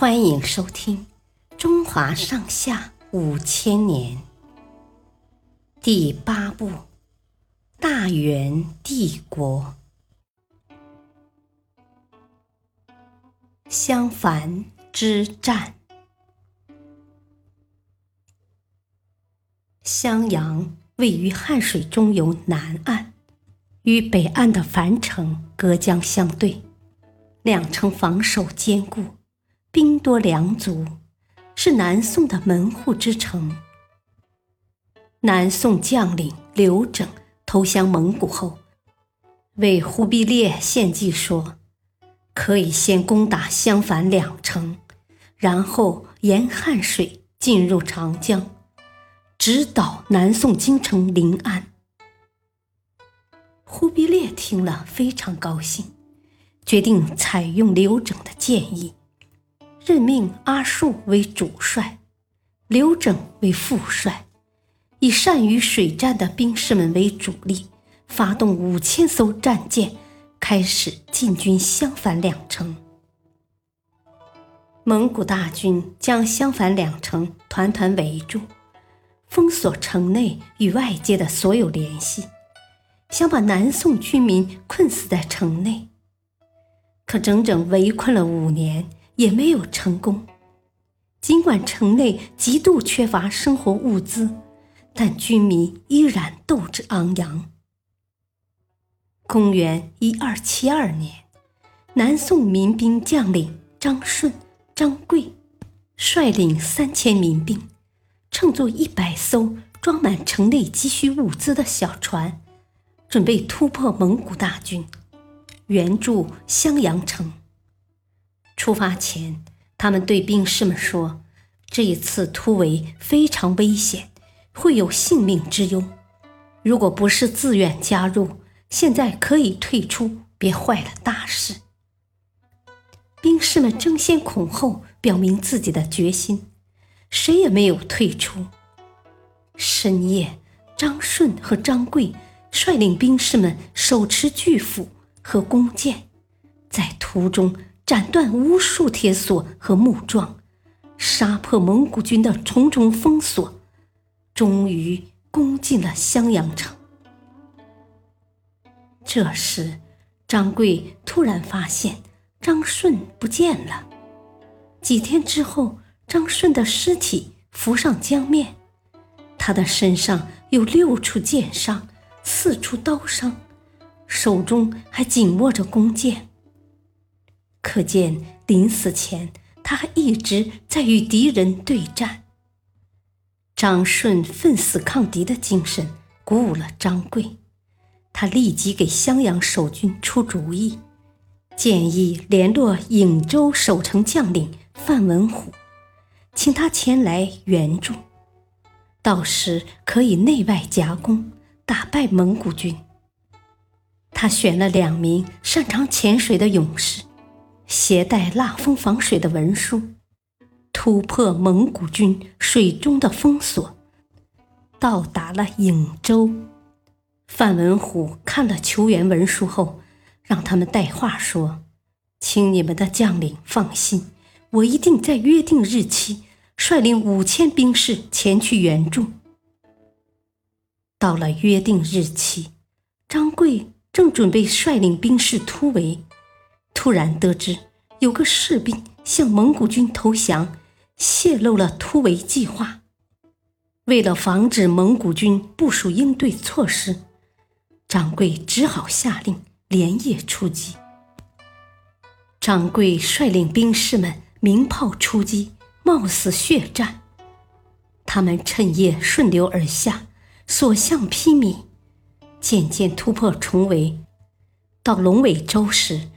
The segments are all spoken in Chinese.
欢迎收听《中华上下五千年》第八部《大元帝国》。襄樊之战。襄阳位于汉水中游南岸，与北岸的樊城隔江相对，两城防守坚固。兵多粮足，是南宋的门户之城。南宋将领刘整投降蒙古后，为忽必烈献计说，可以先攻打襄樊两城，然后沿汉水进入长江，直捣南宋京城临安。忽必烈听了非常高兴，决定采用刘整的建议。任命阿术为主帅，刘整为副帅，以善于水战的兵士们为主力，发动五千艘战舰，开始进军襄樊两城。蒙古大军将襄樊两城团团围住，封锁城内与外界的所有联系，想把南宋军民困死在城内。可整整围困了五年。也没有成功。尽管城内极度缺乏生活物资，但军民依然斗志昂扬。公元一二七二年，南宋民兵将领张顺、张贵率领三千民兵，乘坐一百艘装满城内急需物资的小船，准备突破蒙古大军，援助襄阳城。出发前，他们对兵士们说：“这一次突围非常危险，会有性命之忧。如果不是自愿加入，现在可以退出，别坏了大事。”兵士们争先恐后表明自己的决心，谁也没有退出。深夜，张顺和张贵率领兵士们手持巨斧和弓箭，在途中。斩断无数铁索和木桩，杀破蒙古军的重重封锁，终于攻进了襄阳城。这时，张贵突然发现张顺不见了。几天之后，张顺的尸体浮上江面，他的身上有六处箭伤，四处刀伤，手中还紧握着弓箭。可见，临死前他还一直在与敌人对战。张顺奋死抗敌的精神鼓舞了张贵，他立即给襄阳守军出主意，建议联络颍州守城将领范文虎，请他前来援助，到时可以内外夹攻，打败蒙古军。他选了两名擅长潜水的勇士。携带蜡封防水的文书，突破蒙古军水中的封锁，到达了颍州。范文虎看了求援文书后，让他们带话说：“请你们的将领放心，我一定在约定日期率领五千兵士前去援助。”到了约定日期，张贵正准备率领兵士突围。突然得知有个士兵向蒙古军投降，泄露了突围计划。为了防止蒙古军部署应对措施，掌柜只好下令连夜出击。掌柜率领兵士们鸣炮出击，冒死血战。他们趁夜顺流而下，所向披靡，渐渐突破重围。到龙尾洲时，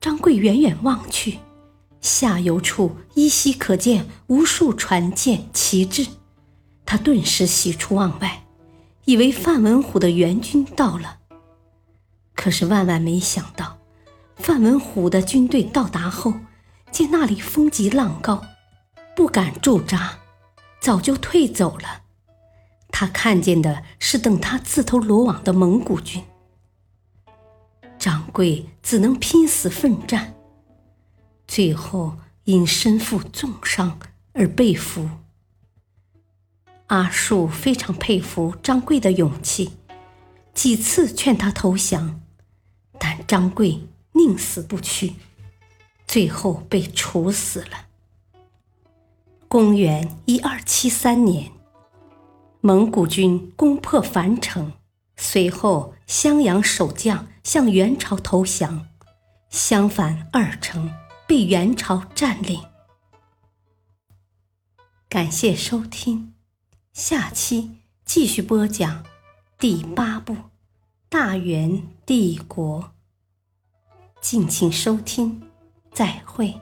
张贵远远望去，下游处依稀可见无数船舰旗帜，他顿时喜出望外，以为范文虎的援军到了。可是万万没想到，范文虎的军队到达后，见那里风急浪高，不敢驻扎，早就退走了。他看见的是等他自投罗网的蒙古军。张贵只能拼死奋战，最后因身负重伤而被俘。阿术非常佩服张贵的勇气，几次劝他投降，但张贵宁死不屈，最后被处死了。公元一二七三年，蒙古军攻破樊城，随后襄阳守将向元朝投降，襄樊二城被元朝占领。感谢收听。下期继续播讲第八部《大元帝国》，敬请收听，再会。